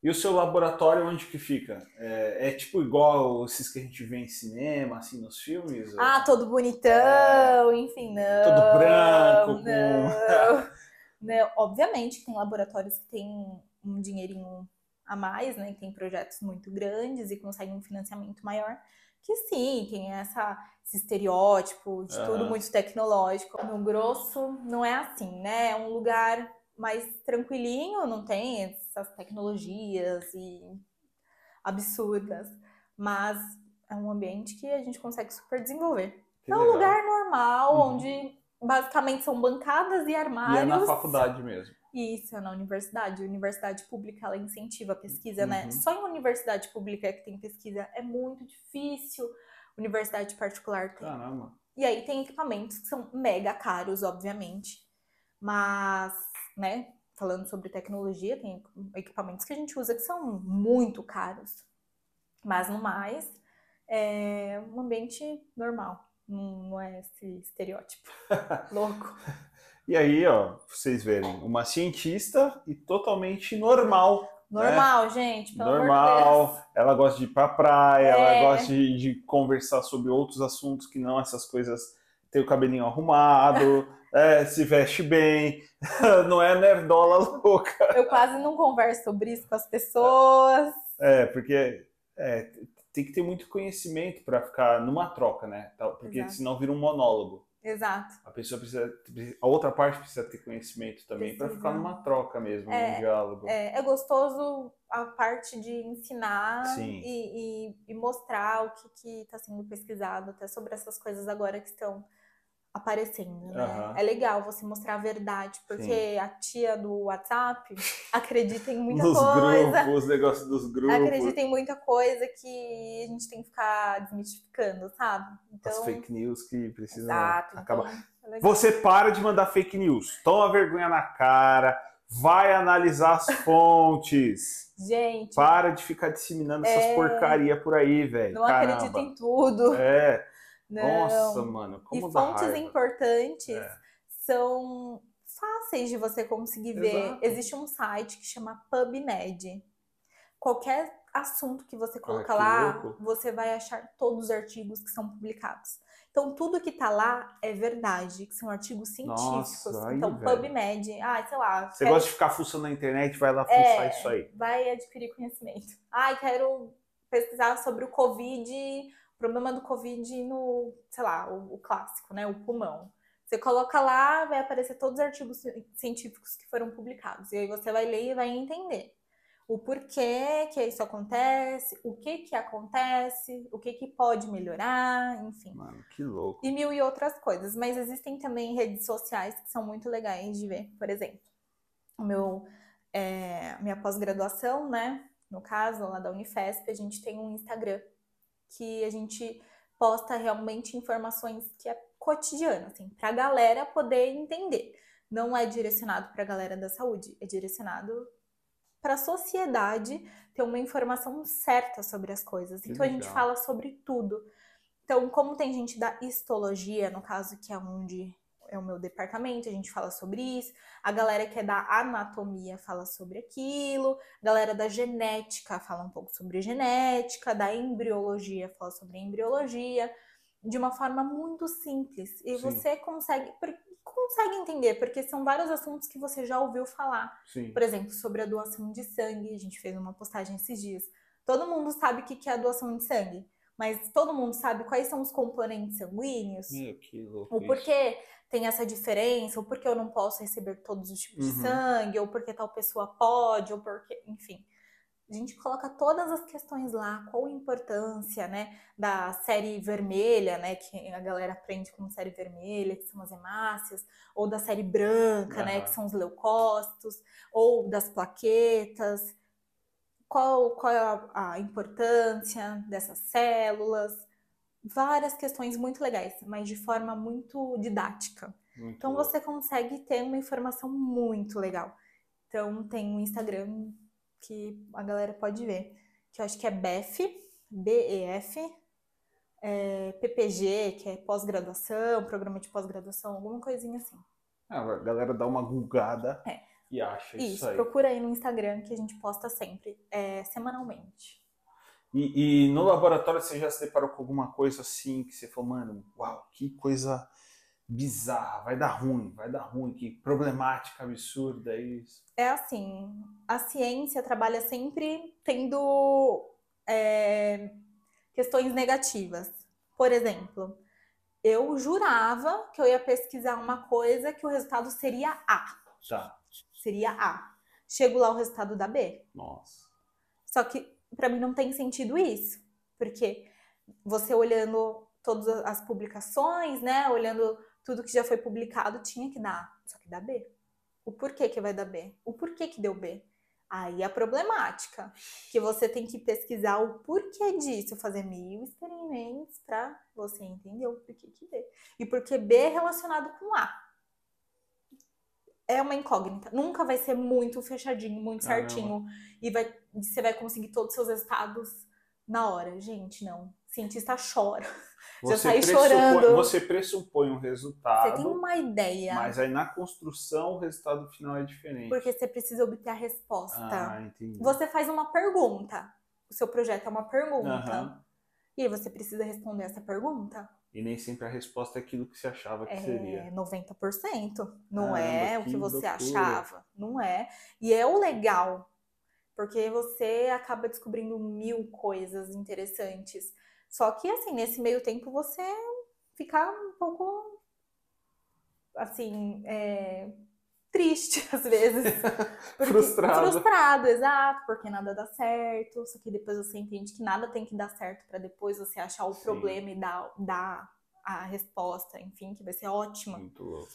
E o seu laboratório onde que fica? É, é tipo igual esses que a gente vê em cinema, assim, nos filmes? ou- Ah, todo bonitão, enfim, não. É. Todo branco, com- Não. Não, Obviamente tem laboratórios que tem um dinheirinho a mais, né, que tem projetos muito grandes e conseguem um financiamento maior, que sim, tem essa, esse estereótipo de uhum. tudo muito tecnológico. No grosso, não é assim, né? É um lugar mais tranquilinho, não tem essas tecnologias e absurdas, mas é um ambiente que a gente consegue super desenvolver. Que é um legal. lugar normal, uhum. onde basicamente são bancadas e armários. E é na faculdade mesmo. Isso, na universidade. A universidade pública, ela incentiva a pesquisa, né? uhum. né? Só em universidade pública é que tem pesquisa é muito difícil. Universidade particular tem. Caramba. E aí tem equipamentos que são mega caros, obviamente. Mas, né, falando sobre tecnologia, tem equipamentos que a gente usa que são muito caros. Mas no mais, é um ambiente normal. Não, é esse estereótipo. Louco. E aí, ó, vocês verem, uma cientista e totalmente normal. Né? Normal, né? gente, pelo Normal. Amor de ela gosta de ir pra praia, é. ela gosta de, de, conversar sobre outros assuntos que não essas coisas. Ter o cabelinho arrumado, é, se veste bem, não é nerdola louca. Eu quase não converso sobre isso com as pessoas. É, porque é, tem que ter muito conhecimento para ficar numa troca, né? Porque Exato. senão vira um monólogo. Exato. A pessoa precisa, a outra parte precisa ter conhecimento também para ficar numa troca mesmo, é, num diálogo. É, é gostoso a parte de ensinar e, e, e, mostrar o que está sendo pesquisado, até sobre essas coisas agora que estão aparecendo, né? Uhum. É legal você mostrar a verdade, porque Sim. a tia do WhatsApp acredita em muita Nos coisa. Grupos, os negócios dos grupos. Acredita em muita coisa que a gente tem que ficar desmistificando, sabe? Então... As fake news que precisam Exato, acabar. Então, é você para de mandar fake news. Toma vergonha na cara. Vai analisar as fontes. Gente. Para de ficar disseminando é... essas porcaria por aí, velho. Não Caramba. acredita em tudo. É. Não. Nossa, mano, como E fontes raiva. importantes é. são fáceis de você conseguir Exato. ver. Existe um site que chama PubMed. Qualquer assunto que você colocar ah, lá, louco. você vai achar todos os artigos que são publicados. Então, tudo que tá lá é verdade, que são artigos científicos. Nossa, então, aí, PubMed, ah, sei lá. Você quero... gosta de ficar fuçando na internet, vai lá fuçar é, isso aí. Vai adquirir conhecimento. Ah, quero pesquisar sobre o Covid problema do Covid no, sei lá, o, o, clássico, né? O pulmão. Você coloca lá, vai aparecer todos os artigos científicos que foram publicados. E aí você vai ler e vai entender o porquê que isso acontece, o que que acontece, o que que pode melhorar, enfim. Mano, que louco. E mil e outras coisas. Mas existem também redes sociais que são muito legais de ver. Por exemplo, o meu, é, minha pós-graduação, né? No caso, lá da Unifesp, a gente tem um Instagram que a gente posta realmente informações que é cotidiano, assim, para a galera poder entender. Não é direcionado para a galera da saúde, é direcionado para a sociedade ter uma informação certa sobre as coisas. Que então legal. a gente fala sobre tudo. Então, como tem gente da histologia, no caso, que é onde é o meu departamento, a gente fala sobre isso. A galera que é da anatomia fala sobre aquilo. A galera da genética fala um pouco sobre genética. Da embriologia fala sobre embriologia. De uma forma muito simples. E Sim. você consegue, consegue entender, porque são vários assuntos que você já ouviu falar. Sim. Por exemplo, sobre a doação de sangue. A gente fez uma postagem esses dias. Todo mundo sabe o que é a doação de sangue mas todo mundo sabe quais são os componentes sanguíneos. Meu, que louco. O porquê tem essa diferença, ou porque eu não posso receber todos os tipos uhum. de sangue, ou porque tal pessoa pode, ou porque, enfim. A gente coloca todas as questões lá, qual a importância, né, da série vermelha, né, que a galera aprende como série vermelha, que são as hemácias, ou da série branca, uhum. né, que são os leucócitos, ou das plaquetas, qual, qual é a, importância dessas células, várias questões muito legais, mas de forma muito didática. Muito então você consegue ter uma informação muito legal. Então tem um Instagram que a galera pode ver, que eu acho que é BEF, B-E-F, é, PPG, que é pós-graduação, programa de pós-graduação, alguma coisinha assim. Ah, a galera dá uma gulgada. É e acha isso, isso aí. procura aí no Instagram que a gente posta sempre, é, semanalmente. E, e, no laboratório você já se deparou com alguma coisa assim que você falou, mano, uau, que coisa bizarra, vai dar ruim, vai dar ruim, que problemática, absurda é isso. É assim, a ciência trabalha sempre tendo é, questões negativas. Por exemplo, eu jurava que eu ia pesquisar uma coisa que o resultado seria A. Tá. Seria A. Chego lá, o resultado da B. Nossa. Só que para mim não tem sentido isso, porque você olhando todas as publicações, né, olhando tudo que já foi publicado, tinha que dar, só que dá B. O porquê que vai dar B? O porquê que deu B? Aí é a problemática, que você tem que pesquisar o porquê disso, fazer mil experimentos para você entender o porquê que B. E porque B é relacionado com A. É uma incógnita. Nunca vai ser muito fechadinho, muito certinho. E vai, você vai conseguir todos os seus resultados na hora. Gente, não. cientista chora. Já Você saí pressupõe- chorando. Você pressupõe um resultado, Você tem uma ideia. mas aí na construção o resultado final é diferente. Porque você precisa obter a resposta. Ah, entendi. Você faz uma pergunta. O seu projeto é uma pergunta. Aham. E aí você precisa responder essa pergunta. E nem sempre a resposta é aquilo que você achava que É seria. 90%. Não é o que que você loucura. achava. Não é. E é o legal. Porque você acaba descobrindo mil coisas interessantes. Só que, assim, nesse meio tempo você fica um pouco, assim, é, triste às vezes. Porque- Frustrado. Frustrado, exato, porque nada dá certo. Só que depois você entende que nada tem que dar certo para depois você achar o Sim. problema e dar, dar a resposta, enfim, que vai ser ótima. Muito louco.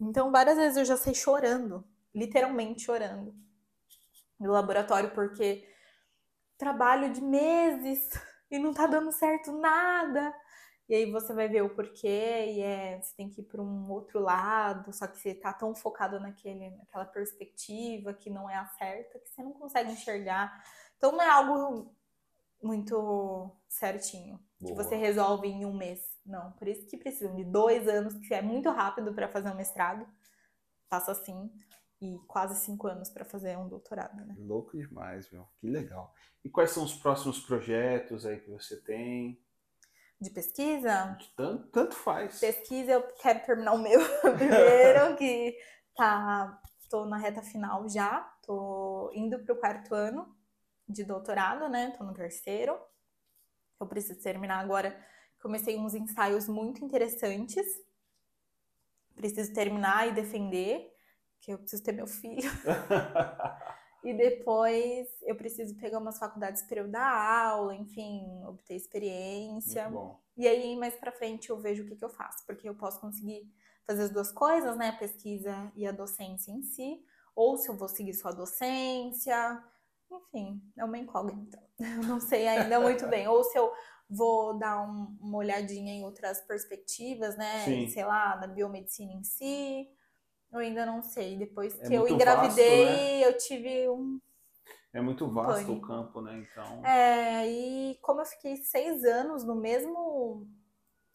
Então, várias vezes eu já saí chorando, literalmente chorando, no laboratório, porque trabalho de meses e não tá dando certo nada. E aí você vai ver o porquê, e é, você tem que ir para um outro lado, só que você tá tão focado naquele, naquela perspectiva que não é a certa, que você não consegue enxergar. Então não é algo muito certinho, que Boa. você resolve em um mês. Não, por isso que precisam de dois anos, que é muito rápido para fazer um mestrado. Passa assim, e quase cinco anos para fazer um doutorado, né? Louco demais, meu. Que legal. E quais são os próximos projetos aí que você tem? De pesquisa, Tanto, tanto faz. pesquisa eu quero terminar o meu primeiro, que tá, tô na reta final já, tô indo pro quarto ano de doutorado, né? Tô no terceiro. Eu preciso terminar agora. Comecei uns ensaios muito interessantes. Preciso terminar e defender, que eu preciso ter meu filho. E depois eu preciso pegar umas faculdades para eu dar aula, enfim, obter experiência. E aí, mais pra frente, eu vejo o que, que eu faço, porque eu posso conseguir fazer as duas coisas, né? A pesquisa e a docência em si, ou se eu vou seguir só a docência, enfim, é uma incógnita. Eu não sei ainda muito bem. Ou se eu vou dar um- uma olhadinha em outras perspectivas, né? Sim. Sei lá, da biomedicina em si. Eu ainda não sei. Depois É que eu engravidei, vasto, né? eu tive um É muito vasto o campo, né? Então. é, e como eu fiquei seis anos no mesmo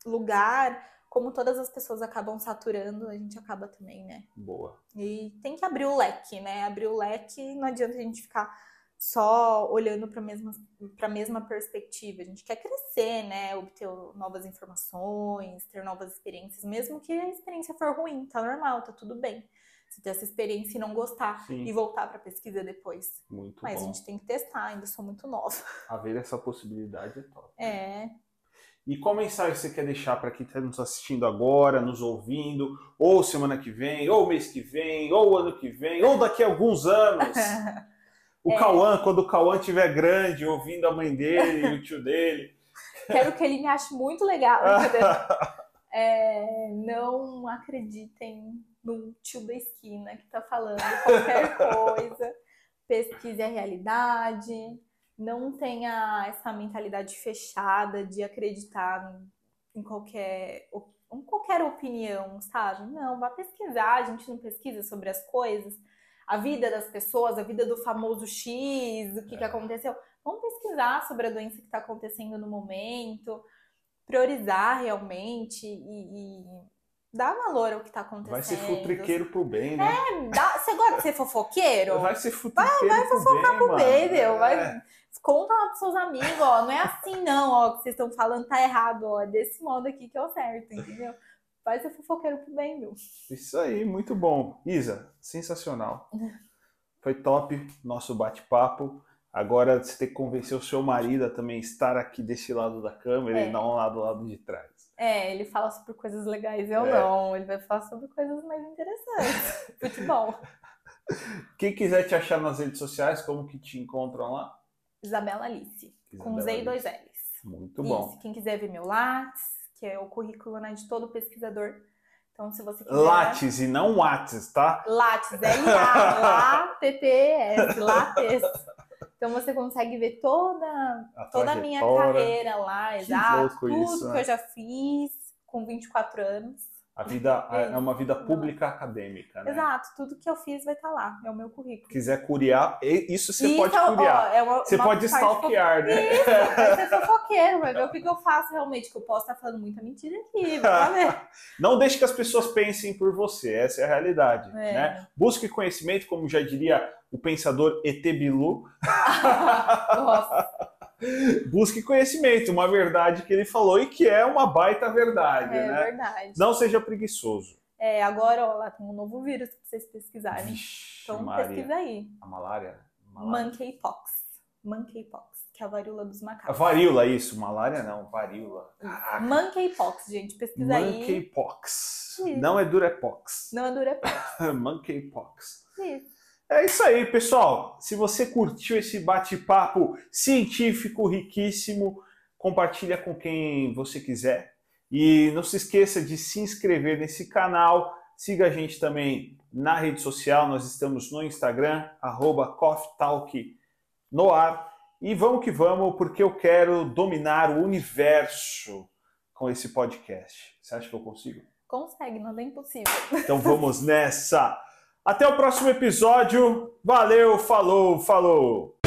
lugar, como todas as pessoas acabam saturando, a gente acaba também, né? Boa. E tem que abrir o leque, né? Abrir o leque, não adianta a gente ficar só olhando para a mesma, pra mesma perspectiva. A gente quer crescer, né? Obter novas informações, ter novas experiências, mesmo que a experiência for ruim, tá normal, tá tudo bem. Você ter essa experiência e não gostar Sim. e voltar para pesquisa depois. Muito Mas a bom. gente tem que testar, ainda sou muito nova. Haver essa possibilidade é top. É, E qual mensagem você quer deixar para quem está nos assistindo agora, nos ouvindo, ou semana que vem, ou mês que vem, ou ano que vem, ou daqui a alguns anos? O É. Cauã, quando o Cauã estiver grande, ouvindo a mãe dele e o tio dele. Quero que ele me ache muito legal. É, não acreditem no tio da esquina que tá falando qualquer coisa. Pesquise a realidade. Não tenha essa mentalidade fechada de acreditar em qualquer, em qualquer opinião, sabe? Não, vá pesquisar. A gente não pesquisa sobre as coisas. A vida das pessoas, a vida do famoso X, o que, que É. aconteceu. Vamos pesquisar sobre a doença que está acontecendo no momento, priorizar realmente e, e dar valor ao que está acontecendo. Vai ser futriqueiro pro bem, né? Dá- Você gosta de ser fofoqueiro? Vai ser futriqueiro vai pro fofocar bem, pro bem, meu. Vai, É. Conta lá pros seus amigos, ó. Não é assim, não, ó. Que vocês estão falando tá errado, ó. É desse modo aqui que é o certo, entendeu? Vai ser fofoqueiro pro bem, meu. Isso aí, muito bom. Isa, sensacional. Foi top nosso bate-papo. Agora você tem que convencer o seu marido a também estar aqui desse lado da câmera É. e não lá do lado de trás. É, ele fala sobre coisas legais, eu É. não. Ele vai falar sobre coisas mais interessantes. Futebol. Quem quiser te achar nas redes sociais, como que te encontram lá? Isabela Alice. Com Isabela Z e dois. L's. Muito bom. Quem quiser ver meu Lattes, que é o currículo né, de todo pesquisador. Então, se você quiser. Lattes e não Whats, tá? Lattes, L-A, Lá-T-T-S, Lattes. Então você consegue ver toda, A toda a minha carreira lá, exato. Tudo isso, que né? eu já fiz com 24 anos. A vida É. é uma vida pública acadêmica, né? Exato, tudo que eu fiz vai estar lá. É o meu currículo. Quiser curiar, isso você E pode então, curiar. ó, é uma- Você uma pode stalkear, né? Isso, vai ser fofoqueiro, vai ver o que, eu faço realmente, que eu posso estar falando muita mentira aqui. Não deixe que as pessoas pensem por você, essa é a realidade. É. Né? Busque conhecimento, como já diria o pensador E.T. Bilu. Nossa, Busque conhecimento, uma verdade que ele falou e que é uma baita verdade, é né? verdade. Não seja preguiçoso. É, agora, ó, lá tem um novo vírus pra vocês pesquisarem. Vixe, Então Maria. pesquisa aí. A malária? Malária. Monkeypox. Monkeypox, que é a varíola dos A macacos. varíola, isso. Malária não, varíola. Caraca. Monkeypox, gente, pesquisa aí. Monkeypox. Não é durepox. Não é durepox. Monkeypox. Isso. É isso aí, pessoal. Se você curtiu esse bate-papo científico riquíssimo, compartilha com quem você quiser. E não se esqueça de se inscrever nesse canal. Siga a gente também na rede social. Nós estamos no Instagram, arroba no ar. E vamos que vamos, porque eu quero dominar o universo com esse podcast. Você acha que eu consigo? Consegue, nada é impossível. Então vamos nessa. Até o próximo episódio. Valeu, falou, falou.